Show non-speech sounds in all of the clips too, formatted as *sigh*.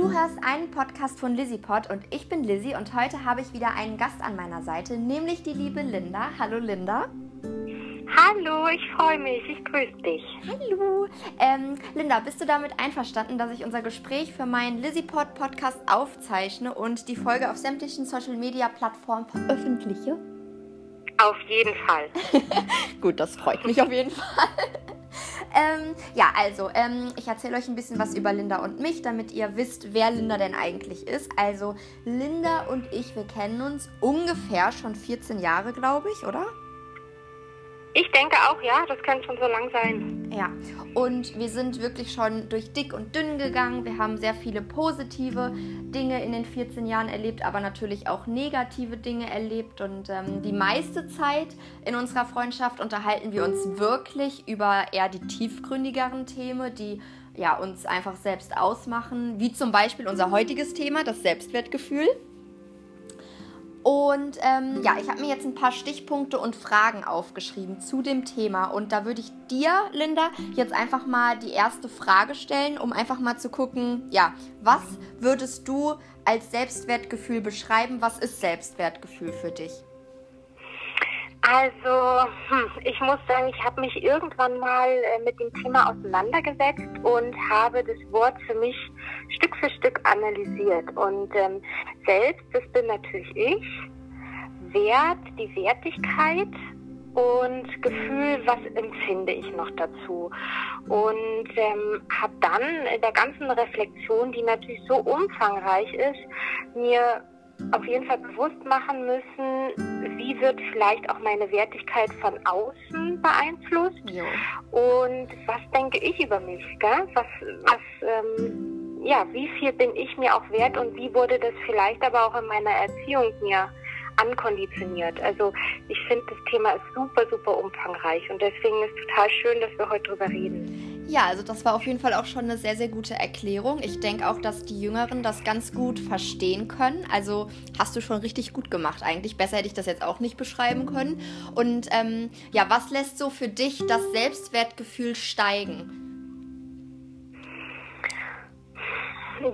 Du hörst einen Podcast von LizzyPod und ich bin Lizzy und heute habe ich wieder einen Gast an meiner Seite, nämlich die liebe Linda. Hallo Linda. Hallo, ich freue mich. Ich grüße dich. Hallo. Ähm, Linda, bist du damit einverstanden, dass ich unser Gespräch für meinen LizzyPod Podcast aufzeichne und die Folge auf sämtlichen Social Media Plattformen veröffentliche? Auf jeden Fall. *laughs* Gut, das freut mich auf jeden Fall. Ähm, ja, also, ähm, ich erzähle euch ein bisschen was über Linda und mich, damit ihr wisst, wer Linda denn eigentlich ist. Also, Linda und ich, wir kennen uns ungefähr schon 14 Jahre, glaube ich, oder? Ich denke auch, ja, das kann schon so lang sein. Ja, und wir sind wirklich schon durch dick und dünn gegangen. Wir haben sehr viele positive Dinge in den 14 Jahren erlebt, aber natürlich auch negative Dinge erlebt. Und ähm, die meiste Zeit in unserer Freundschaft unterhalten wir uns wirklich über eher die tiefgründigeren Themen, die ja, uns einfach selbst ausmachen, wie zum Beispiel unser heutiges Thema, das Selbstwertgefühl. Und ähm, ja, ich habe mir jetzt ein paar Stichpunkte und Fragen aufgeschrieben zu dem Thema. Und da würde ich dir, Linda, jetzt einfach mal die erste Frage stellen, um einfach mal zu gucken, ja, was würdest du als Selbstwertgefühl beschreiben? Was ist Selbstwertgefühl für dich? Also, hm, ich muss sagen, ich habe mich irgendwann mal äh, mit dem Thema auseinandergesetzt und habe das Wort für mich Stück für Stück analysiert. Und ähm, selbst, das bin natürlich ich, Wert, die Wertigkeit und Gefühl, was empfinde ich noch dazu. Und ähm, habe dann in der ganzen Reflexion, die natürlich so umfangreich ist, mir auf jeden Fall bewusst machen müssen, wie wird vielleicht auch meine Wertigkeit von außen beeinflusst ja. und was denke ich über mich, gell? was, was ähm, ja, wie viel bin ich mir auch wert und wie wurde das vielleicht aber auch in meiner Erziehung mir ankonditioniert. Also ich finde, das Thema ist super, super umfangreich und deswegen ist es total schön, dass wir heute drüber reden. Ja, also das war auf jeden Fall auch schon eine sehr, sehr gute Erklärung. Ich denke auch, dass die Jüngeren das ganz gut verstehen können. Also hast du schon richtig gut gemacht eigentlich. Besser hätte ich das jetzt auch nicht beschreiben können. Und ähm, ja, was lässt so für dich das Selbstwertgefühl steigen?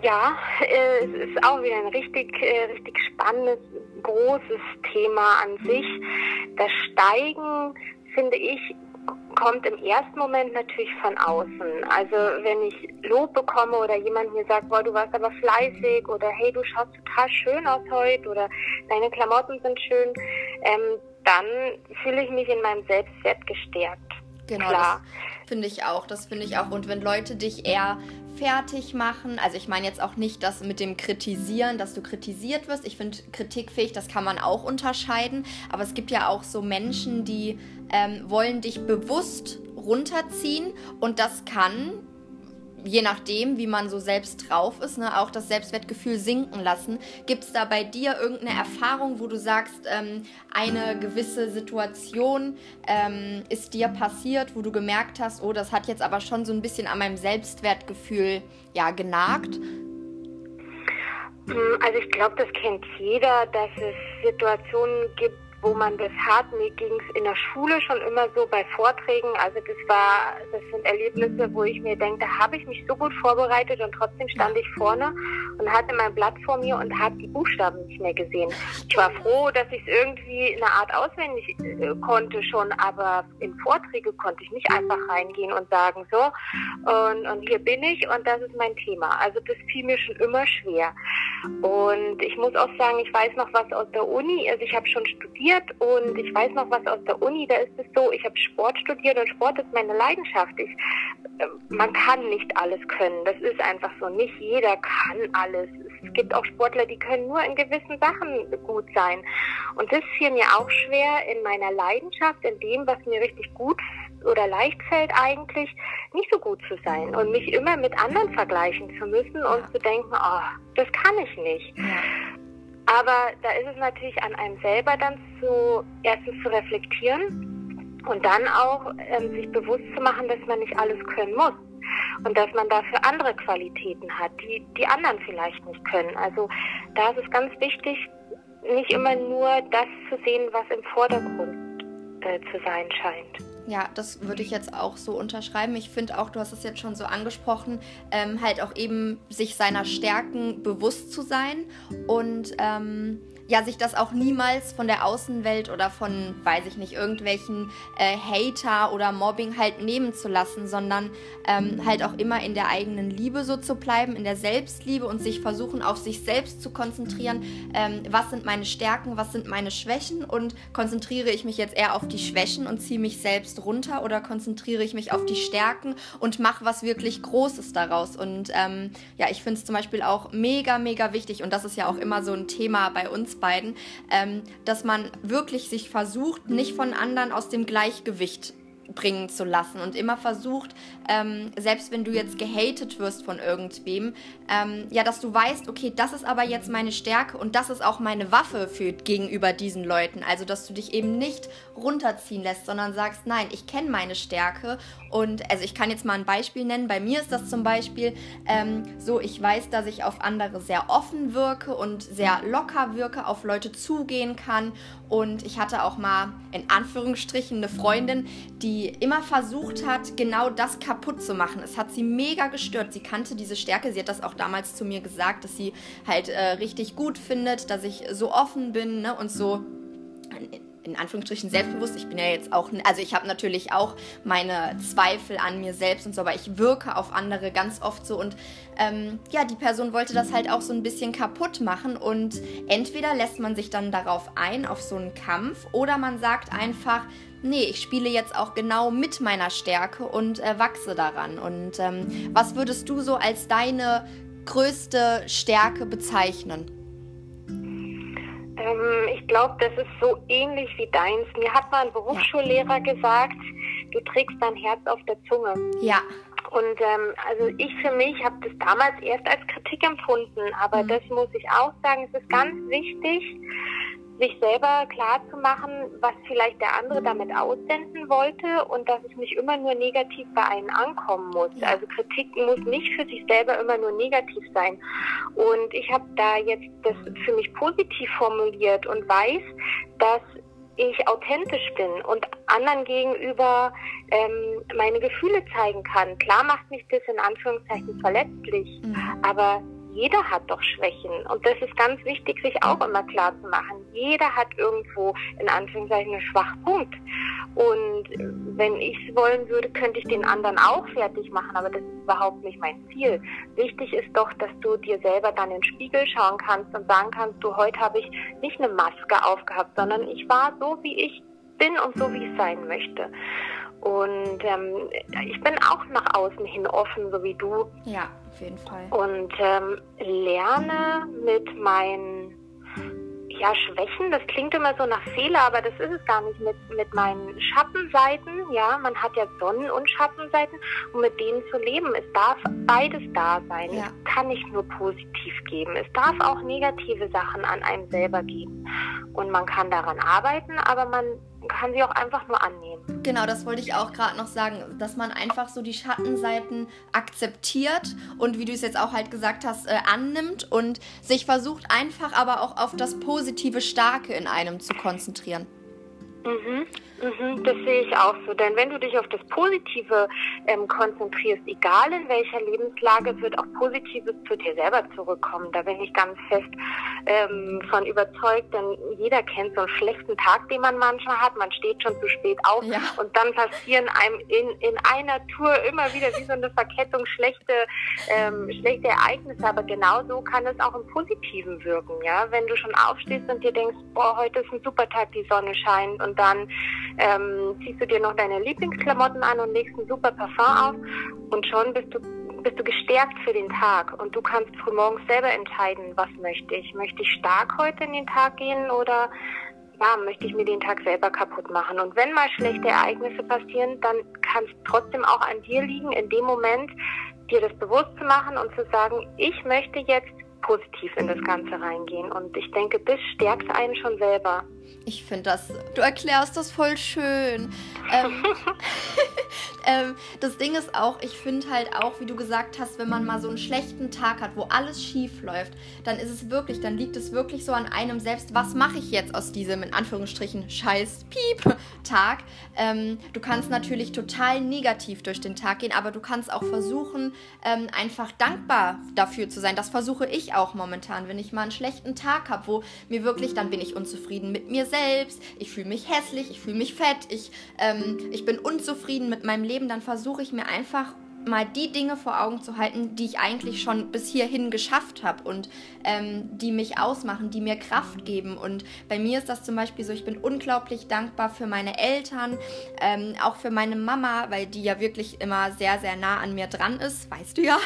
Ja, äh, es ist auch wieder ein richtig, äh, richtig spannendes, großes Thema an sich. Das Steigen, finde ich, kommt im ersten Moment natürlich von außen. Also wenn ich Lob bekomme oder jemand mir sagt, boah, du warst aber fleißig oder hey, du schaust total schön aus heute oder deine Klamotten sind schön, ähm, dann fühle ich mich in meinem Selbstwert gestärkt. Genau, Klar. das finde ich auch. Das finde ich auch. Und wenn Leute dich eher fertig machen, also ich meine jetzt auch nicht das mit dem Kritisieren, dass du kritisiert wirst. Ich finde kritikfähig, das kann man auch unterscheiden. Aber es gibt ja auch so Menschen, die ähm, wollen dich bewusst runterziehen und das kann je nachdem, wie man so selbst drauf ist, ne, auch das Selbstwertgefühl sinken lassen. Gibt es da bei dir irgendeine Erfahrung, wo du sagst, ähm, eine gewisse Situation ähm, ist dir passiert, wo du gemerkt hast, oh, das hat jetzt aber schon so ein bisschen an meinem Selbstwertgefühl ja genagt? Also ich glaube, das kennt jeder, dass es Situationen gibt, wo man das hat. Mir ging es in der Schule schon immer so bei Vorträgen. Also das war, das sind Erlebnisse, wo ich mir denke, da habe ich mich so gut vorbereitet und trotzdem stand ich vorne und hatte mein Blatt vor mir und habe die Buchstaben nicht mehr gesehen. Ich war froh, dass ich es irgendwie in einer Art auswendig äh, konnte schon, aber in Vorträge konnte ich nicht einfach reingehen und sagen, so, und, und hier bin ich und das ist mein Thema. Also das fiel mir schon immer schwer. Und ich muss auch sagen, ich weiß noch was aus der Uni. Also ich habe schon studiert und ich weiß noch was aus der Uni. Da ist es so, ich habe Sport studiert und Sport ist meine Leidenschaft. Ich, äh, man kann nicht alles können. Das ist einfach so. Nicht jeder kann alles. Es gibt auch Sportler, die können nur in gewissen Sachen gut sein. Und das fiel mir auch schwer in meiner Leidenschaft, in dem, was mir richtig gut oder leicht fällt eigentlich, nicht so gut zu sein und mich immer mit anderen vergleichen zu müssen und zu denken, oh, das kann ich nicht. Aber da ist es natürlich an einem selber dann zu, erstens zu reflektieren und dann auch ähm, sich bewusst zu machen, dass man nicht alles können muss und dass man dafür andere Qualitäten hat, die die anderen vielleicht nicht können. Also da ist es ganz wichtig, nicht immer nur das zu sehen, was im Vordergrund äh, zu sein scheint. Ja, das würde ich jetzt auch so unterschreiben. Ich finde auch, du hast es jetzt schon so angesprochen, ähm, halt auch eben sich seiner Stärken bewusst zu sein und ähm, ja, sich das auch niemals von der Außenwelt oder von, weiß ich nicht, irgendwelchen äh, Hater oder Mobbing halt nehmen zu lassen, sondern ähm, halt auch immer in der eigenen Liebe so zu bleiben, in der Selbstliebe und sich versuchen, auf sich selbst zu konzentrieren. Ähm, was sind meine Stärken, was sind meine Schwächen und konzentriere ich mich jetzt eher auf die Schwächen und ziehe mich selbst runter oder konzentriere ich mich auf die Stärken und mache was wirklich Großes daraus. Und ähm, ja, ich finde es zum Beispiel auch mega, mega wichtig und das ist ja auch immer so ein Thema bei uns beiden, ähm, dass man wirklich sich versucht, nicht von anderen aus dem Gleichgewicht bringen zu lassen und immer versucht, ähm, selbst wenn du jetzt gehatet wirst von irgendwem, ähm, ja, dass du weißt, okay, das ist aber jetzt meine Stärke und das ist auch meine Waffe für gegenüber diesen Leuten. Also, dass du dich eben nicht runterziehen lässt, sondern sagst, nein, ich kenne meine Stärke und also ich kann jetzt mal ein Beispiel nennen. Bei mir ist das zum Beispiel ähm, so, ich weiß, dass ich auf andere sehr offen wirke und sehr locker wirke, auf Leute zugehen kann und ich hatte auch mal in Anführungsstrichen eine Freundin, die immer versucht hat, genau das kaputt zu machen. Es hat sie mega gestört. Sie kannte diese Stärke. Sie hat das auch damals zu mir gesagt, dass sie halt äh, richtig gut findet, dass ich so offen bin ne, und so in Anführungsstrichen selbstbewusst. Ich bin ja jetzt auch, also ich habe natürlich auch meine Zweifel an mir selbst und so, aber ich wirke auf andere ganz oft so und ähm, ja, die Person wollte das halt auch so ein bisschen kaputt machen und entweder lässt man sich dann darauf ein, auf so einen Kampf, oder man sagt einfach, nee, ich spiele jetzt auch genau mit meiner Stärke und äh, wachse daran. Und ähm, was würdest du so als deine größte Stärke bezeichnen? Ähm, ich glaube, das ist so ähnlich wie deins. Mir hat mal ein Berufsschullehrer gesagt, du trägst dein Herz auf der Zunge. Ja. Und ähm, also ich für mich habe das damals erst als Kritik empfunden, aber mhm. das muss ich auch sagen, es ist ganz wichtig, sich selber klar zu machen, was vielleicht der andere damit aussenden wollte und dass es nicht immer nur negativ bei einem ankommen muss. Also Kritik muss nicht für sich selber immer nur negativ sein. Und ich habe da jetzt das für mich positiv formuliert und weiß, dass ich authentisch bin und anderen gegenüber ähm, meine Gefühle zeigen kann. Klar macht mich das in Anführungszeichen verletzlich, mhm. aber jeder hat doch Schwächen. Und das ist ganz wichtig, sich auch immer klar zu machen. Jeder hat irgendwo in Anführungszeichen einen Schwachpunkt. Und wenn ich es wollen würde, könnte ich den anderen auch fertig machen, aber das ist überhaupt nicht mein Ziel. Wichtig ist doch, dass du dir selber dann in den Spiegel schauen kannst und sagen kannst, du, heute habe ich nicht eine Maske aufgehabt, sondern ich war so, wie ich bin und so, wie ich sein möchte. Und ähm, ich bin auch nach außen hin offen, so wie du. Ja, auf jeden Fall. Und ähm, lerne mit meinen ja, Schwächen, das klingt immer so nach Fehler, aber das ist es gar nicht. Mit, mit meinen Schattenseiten, ja, man hat ja Sonnen- und Schattenseiten und mit denen zu leben. Es darf beides da sein. Ja. Es kann nicht nur positiv geben. Es darf auch negative Sachen an einem selber geben. Und man kann daran arbeiten, aber man kann sie auch einfach nur annehmen. Genau, das wollte ich auch gerade noch sagen, dass man einfach so die Schattenseiten akzeptiert und wie du es jetzt auch halt gesagt hast, äh, annimmt und sich versucht einfach aber auch auf das positive Starke in einem zu konzentrieren. Mhm. Mhm, das sehe ich auch so. Denn wenn du dich auf das Positive ähm, konzentrierst, egal in welcher Lebenslage, wird auch Positives zu dir selber zurückkommen. Da bin ich ganz fest ähm, von überzeugt, denn jeder kennt so einen schlechten Tag, den man manchmal hat. Man steht schon zu spät auf ja. und dann passieren einem in, in einer Tour immer wieder wie so eine Verkettung schlechte, ähm, schlechte Ereignisse. Aber genauso kann es auch im Positiven wirken. Ja, wenn du schon aufstehst und dir denkst, boah, heute ist ein super Tag, die Sonne scheint und dann ähm, ziehst du dir noch deine Lieblingsklamotten an und legst ein super Parfum auf und schon bist du bist du gestärkt für den Tag und du kannst frühmorgens selber entscheiden, was möchte ich. Möchte ich stark heute in den Tag gehen oder ja, möchte ich mir den Tag selber kaputt machen. Und wenn mal schlechte Ereignisse passieren, dann kann es trotzdem auch an dir liegen, in dem Moment dir das bewusst zu machen und zu sagen, ich möchte jetzt positiv in das Ganze reingehen. Und ich denke, das stärkt einen schon selber. Ich finde das, du erklärst das voll schön. Ähm, *laughs* *laughs* ähm, das Ding ist auch, ich finde halt auch, wie du gesagt hast, wenn man mal so einen schlechten Tag hat, wo alles schief läuft, dann ist es wirklich, dann liegt es wirklich so an einem selbst, was mache ich jetzt aus diesem, in Anführungsstrichen, scheiß Piep-Tag. Ähm, du kannst natürlich total negativ durch den Tag gehen, aber du kannst auch versuchen, ähm, einfach dankbar dafür zu sein. Das versuche ich auch momentan, wenn ich mal einen schlechten Tag habe, wo mir wirklich, dann bin ich unzufrieden mit mir selbst selbst, ich fühle mich hässlich, ich fühle mich fett, ich, ähm, ich bin unzufrieden mit meinem Leben, dann versuche ich mir einfach mal die Dinge vor Augen zu halten, die ich eigentlich schon bis hierhin geschafft habe und ähm, die mich ausmachen, die mir Kraft geben. Und bei mir ist das zum Beispiel so, ich bin unglaublich dankbar für meine Eltern, ähm, auch für meine Mama, weil die ja wirklich immer sehr, sehr nah an mir dran ist, weißt du ja.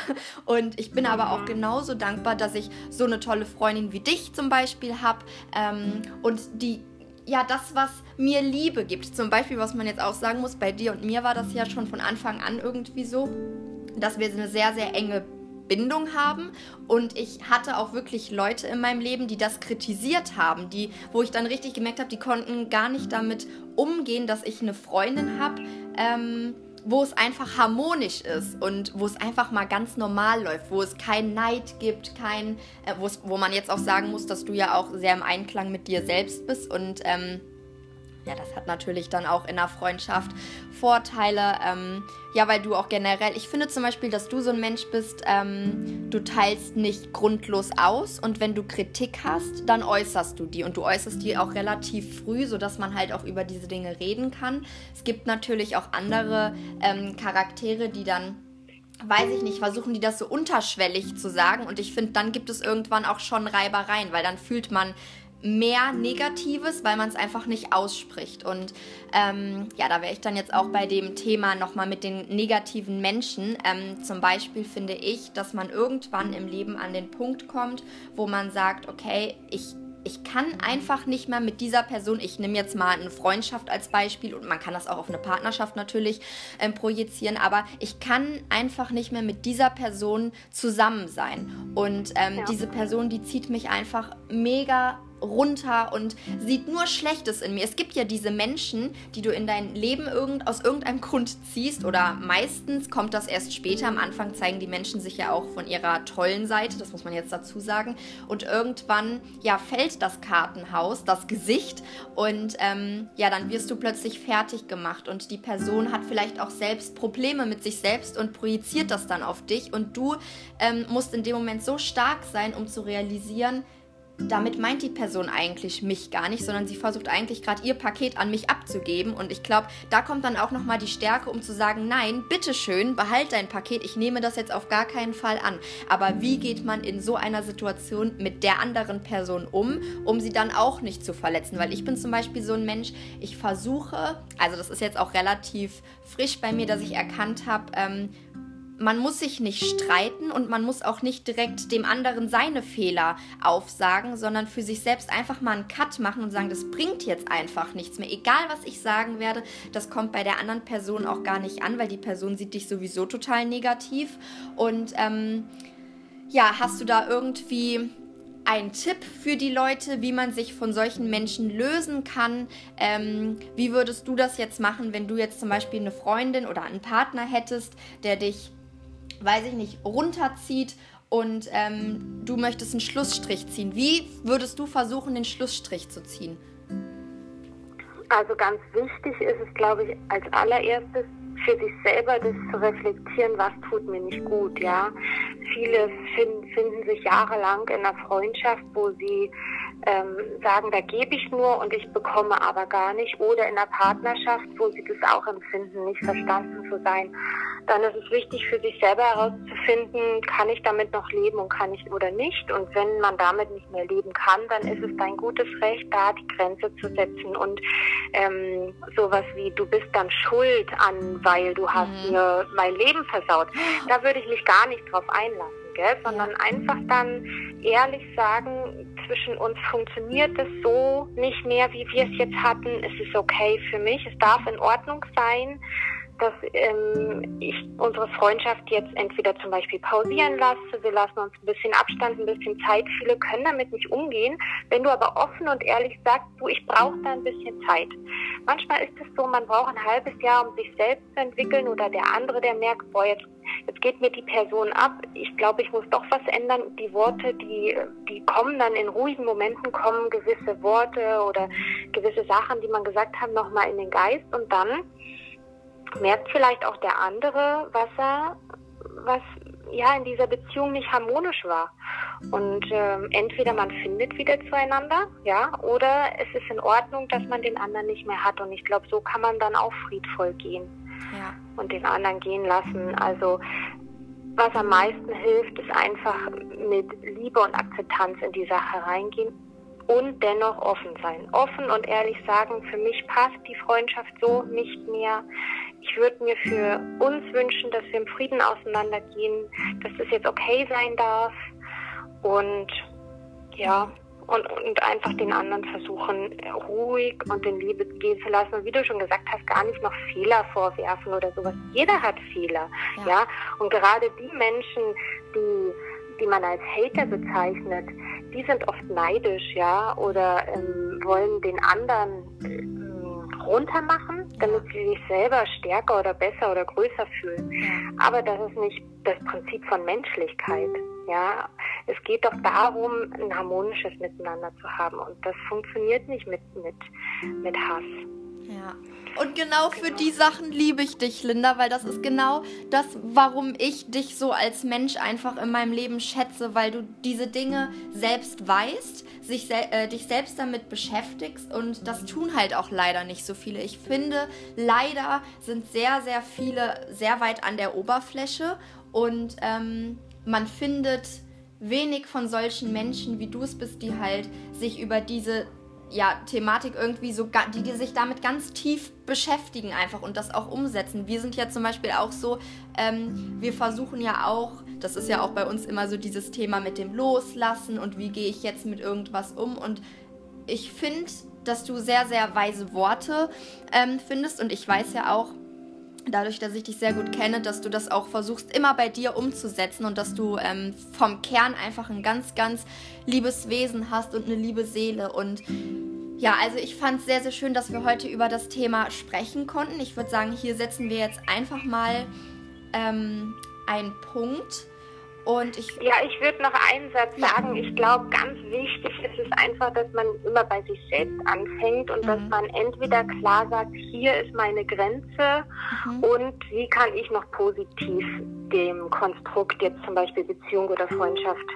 Und ich bin aber auch genauso dankbar, dass ich so eine tolle Freundin wie dich zum Beispiel habe ähm, und die ja das, was mir Liebe gibt. Zum Beispiel, was man jetzt auch sagen muss, bei dir und mir war das ja schon von Anfang an irgendwie so, dass wir eine sehr, sehr enge Bindung haben und ich hatte auch wirklich Leute in meinem Leben, die das kritisiert haben, die, wo ich dann richtig gemerkt habe, die konnten gar nicht damit umgehen, dass ich eine Freundin habe. Ähm, wo es einfach harmonisch ist und wo es einfach mal ganz normal läuft, wo es keinen Neid gibt, kein, äh, wo man jetzt auch sagen muss, dass du ja auch sehr im Einklang mit dir selbst bist und ähm, ja, das hat natürlich dann auch in der Freundschaft Vorteile. Ähm, ja, weil du auch generell, ich finde zum Beispiel, dass du so ein Mensch bist, ähm, du teilst nicht grundlos aus und wenn du Kritik hast, dann äußerst du die und du äußerst die auch relativ früh, sodass man halt auch über diese Dinge reden kann. Es gibt natürlich auch andere ähm, Charaktere, die dann weiß ich nicht, versuchen die das so unterschwellig zu sagen und ich finde, dann gibt es irgendwann auch schon Reibereien, weil dann fühlt man mehr Negatives, weil man es einfach nicht ausspricht. Und ähm, ja, da wäre ich dann jetzt auch bei dem Thema nochmal mit den negativen Menschen. Ähm, zum Beispiel finde ich, dass man irgendwann im Leben an den Punkt kommt, wo man sagt, okay, ich ich kann einfach nicht mehr mit dieser Person, ich nehme jetzt mal eine Freundschaft als Beispiel und man kann das auch auf eine Partnerschaft natürlich ähm, projizieren, aber ich kann einfach nicht mehr mit dieser Person zusammen sein. Und ähm, ja. diese Person, die zieht mich einfach mega runter und sieht nur Schlechtes in mir. Es gibt ja diese Menschen, die du in dein Leben irgend, aus irgendeinem Grund ziehst oder meistens kommt das erst später. Am Anfang zeigen die Menschen sich ja auch von ihrer tollen Seite, das muss man jetzt dazu sagen. Und irgendwann, ja, fällt das Kartenhaus, das Gesicht und ähm, ja, dann wirst du plötzlich fertig gemacht und die Person hat vielleicht auch selbst Probleme mit sich selbst und projiziert das dann auf dich und du ähm, musst in dem Moment so stark sein, um zu realisieren, damit meint die Person eigentlich mich gar nicht, sondern sie versucht eigentlich gerade ihr Paket an mich abzugeben. Und ich glaube, da kommt dann auch nochmal die Stärke, um zu sagen, nein, bitteschön, behalt dein Paket, ich nehme das jetzt auf gar keinen Fall an. Aber wie geht man in so einer Situation mit der anderen Person um, um sie dann auch nicht zu verletzen? Weil ich bin zum Beispiel so ein Mensch, ich versuche, also das ist jetzt auch relativ frisch bei mir, dass ich erkannt habe, ähm, man muss sich nicht streiten und man muss auch nicht direkt dem anderen seine Fehler aufsagen, sondern für sich selbst einfach mal einen Cut machen und sagen, das bringt jetzt einfach nichts mehr. Egal, was ich sagen werde, das kommt bei der anderen Person auch gar nicht an, weil die Person sieht dich sowieso total negativ. Und ähm, ja, hast du da irgendwie einen Tipp für die Leute, wie man sich von solchen Menschen lösen kann. Ähm, wie würdest du das jetzt machen, wenn du jetzt zum Beispiel eine Freundin oder einen Partner hättest, der dich weiß ich nicht, runterzieht und ähm, du möchtest einen Schlussstrich ziehen. Wie würdest du versuchen, den Schlussstrich zu ziehen? Also ganz wichtig ist es, glaube ich, als allererstes für sich selber das zu reflektieren, was tut mir nicht gut, ja. Viele finden, finden sich jahrelang in einer Freundschaft, wo sie ähm, sagen, da gebe ich nur und ich bekomme aber gar nicht. Oder in einer Partnerschaft, wo sie das auch empfinden, nicht verstanden zu sein. Dann ist es wichtig für sich selber herauszufinden, kann ich damit noch leben und kann ich oder nicht. Und wenn man damit nicht mehr leben kann, dann ist es dein gutes Recht, da die Grenze zu setzen. Und ähm, sowas wie, du bist dann schuld an, weil du hast mhm. mir mein Leben versaut. Da würde ich mich gar nicht drauf einlassen gell? sondern einfach dann ehrlich sagen, zwischen uns funktioniert es so nicht mehr, wie wir es jetzt hatten. Es ist okay für mich, es darf in Ordnung sein, dass ähm, ich unsere Freundschaft jetzt entweder zum Beispiel pausieren lasse, wir lassen uns ein bisschen Abstand, ein bisschen Zeit. Viele können damit nicht umgehen. Wenn du aber offen und ehrlich sagst, du, ich brauche da ein bisschen Zeit. Manchmal ist es so, man braucht ein halbes Jahr, um sich selbst zu entwickeln oder der andere, der merkt, boah, jetzt, jetzt geht mir die Person ab. Ich glaube, ich muss doch was ändern. Die Worte, die, die kommen dann in ruhigen Momenten, kommen gewisse Worte oder gewisse Sachen, die man gesagt hat, nochmal in den Geist und dann merkt vielleicht auch der andere, was er, was ja in dieser Beziehung nicht harmonisch war. Und ähm, entweder man findet wieder zueinander, ja, oder es ist in Ordnung, dass man den anderen nicht mehr hat. Und ich glaube, so kann man dann auch friedvoll gehen ja. und den anderen gehen lassen. Also was am meisten hilft, ist einfach mit Liebe und Akzeptanz in die Sache reingehen und dennoch offen sein. Offen und ehrlich sagen, für mich passt die Freundschaft so nicht mehr. Ich würde mir für uns wünschen, dass wir im Frieden auseinandergehen, dass das jetzt okay sein darf und ja, und, und einfach den anderen versuchen, ruhig und in Liebe gehen zu lassen. Und wie du schon gesagt hast, gar nicht noch Fehler vorwerfen oder sowas. Jeder hat Fehler, ja. ja? Und gerade die Menschen, die, die man als Hater bezeichnet, die sind oft neidisch, ja, oder ähm, wollen den anderen ähm, runtermachen, damit sie sich selber stärker oder besser oder größer fühlen. Aber das ist nicht das Prinzip von Menschlichkeit. Ja, es geht doch darum, ein harmonisches Miteinander zu haben und das funktioniert nicht mit mit mit Hass. Ja. Und genau für die Sachen liebe ich dich, Linda, weil das ist genau das, warum ich dich so als Mensch einfach in meinem Leben schätze, weil du diese Dinge selbst weißt, sich sel äh, dich selbst damit beschäftigst und das tun halt auch leider nicht so viele. Ich finde, leider sind sehr, sehr viele sehr weit an der Oberfläche und ähm, man findet wenig von solchen Menschen, wie du es bist, die halt sich über diese ja, Thematik irgendwie so, die, die sich damit ganz tief beschäftigen einfach und das auch umsetzen. Wir sind ja zum Beispiel auch so, ähm, wir versuchen ja auch, das ist ja auch bei uns immer so dieses Thema mit dem Loslassen und wie gehe ich jetzt mit irgendwas um und ich finde, dass du sehr, sehr weise Worte ähm, findest und ich weiß ja auch, dadurch, dass ich dich sehr gut kenne, dass du das auch versuchst, immer bei dir umzusetzen und dass du ähm, vom Kern einfach ein ganz, ganz liebes Wesen hast und eine liebe Seele. Und ja, also ich fand es sehr, sehr schön, dass wir heute über das Thema sprechen konnten. Ich würde sagen, hier setzen wir jetzt einfach mal ähm, einen Punkt. Und ich ja, ich würde noch einen Satz sagen. Ich glaube, ganz wichtig ist es einfach, dass man immer bei sich selbst anfängt und mhm. dass man entweder klar sagt, hier ist meine Grenze mhm. und wie kann ich noch positiv dem Konstrukt jetzt zum Beispiel Beziehung oder Freundschaft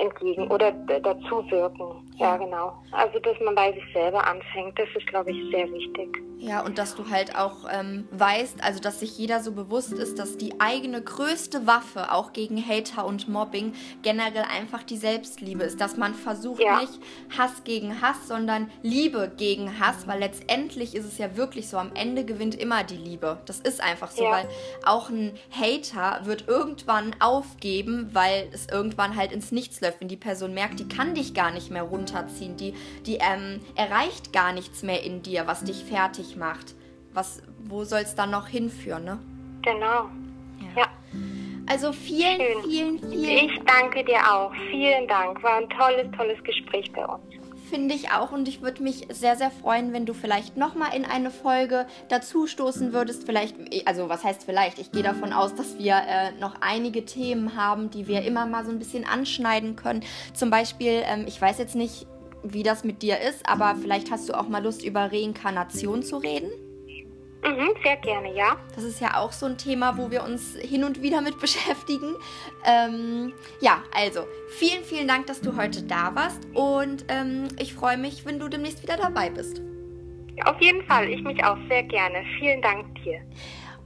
entgegen oder dazu wirken. Ja, genau. Also, dass man bei sich selber anfängt, das ist, glaube ich, sehr wichtig. Ja, und dass du halt auch ähm, weißt, also dass sich jeder so bewusst ist, dass die eigene größte Waffe auch gegen Hater und Mobbing generell einfach die Selbstliebe ist. Dass man versucht ja. nicht Hass gegen Hass, sondern Liebe gegen Hass, weil letztendlich ist es ja wirklich so, am Ende gewinnt immer die Liebe. Das ist einfach so, ja. weil auch ein Hater wird irgendwann aufgeben, weil es irgendwann halt ins Nichts läuft. Wenn die Person merkt, die kann dich gar nicht mehr runterziehen, die, die ähm, erreicht gar nichts mehr in dir, was dich fertig macht. Was, wo soll es dann noch hinführen, ne? Genau. ja. ja. Also vielen, Schön. vielen, vielen. Ich danke dir auch. Vielen Dank. War ein tolles, tolles Gespräch bei uns finde ich auch und ich würde mich sehr, sehr freuen, wenn du vielleicht nochmal in eine Folge dazu stoßen würdest. Vielleicht, also was heißt vielleicht? Ich gehe davon aus, dass wir äh, noch einige Themen haben, die wir immer mal so ein bisschen anschneiden können. Zum Beispiel, ähm, ich weiß jetzt nicht, wie das mit dir ist, aber vielleicht hast du auch mal Lust, über Reinkarnation zu reden. Mhm, sehr gerne, ja. Das ist ja auch so ein Thema, wo wir uns hin und wieder mit *laughs* beschäftigen. Ähm, ja, also vielen, vielen Dank, dass du heute da warst und ähm, ich freue mich, wenn du demnächst wieder dabei bist. Auf jeden Fall, ich mich auch sehr gerne. Vielen Dank dir.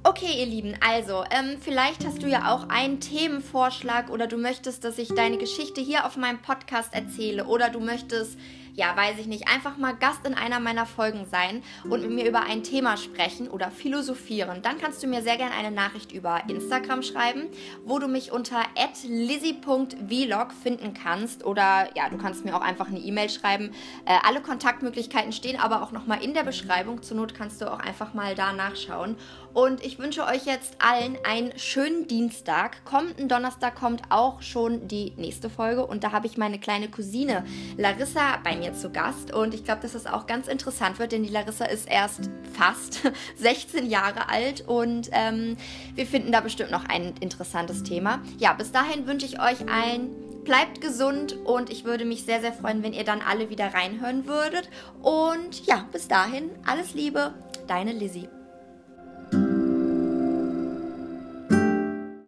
Okay, ihr Lieben, also ähm, vielleicht hast du ja auch einen Themenvorschlag oder du möchtest, dass ich deine Geschichte hier auf meinem Podcast erzähle oder du möchtest ja, weiß ich nicht, einfach mal Gast in einer meiner Folgen sein und mit mir über ein Thema sprechen oder philosophieren, dann kannst du mir sehr gerne eine Nachricht über Instagram schreiben, wo du mich unter lizzy.vlog finden kannst oder ja, du kannst mir auch einfach eine E-Mail schreiben. Äh, alle Kontaktmöglichkeiten stehen aber auch nochmal in der Beschreibung. Zur Not kannst du auch einfach mal da nachschauen. Und ich wünsche euch jetzt allen einen schönen Dienstag. Kommenden Donnerstag kommt auch schon die nächste Folge und da habe ich meine kleine Cousine Larissa bei mir zu Gast. Und ich glaube, dass das auch ganz interessant wird, denn die Larissa ist erst fast *laughs* 16 Jahre alt und ähm, wir finden da bestimmt noch ein interessantes Thema. Ja, bis dahin wünsche ich euch ein bleibt gesund und ich würde mich sehr, sehr freuen, wenn ihr dann alle wieder reinhören würdet. Und ja, bis dahin, alles Liebe, deine Lizzie.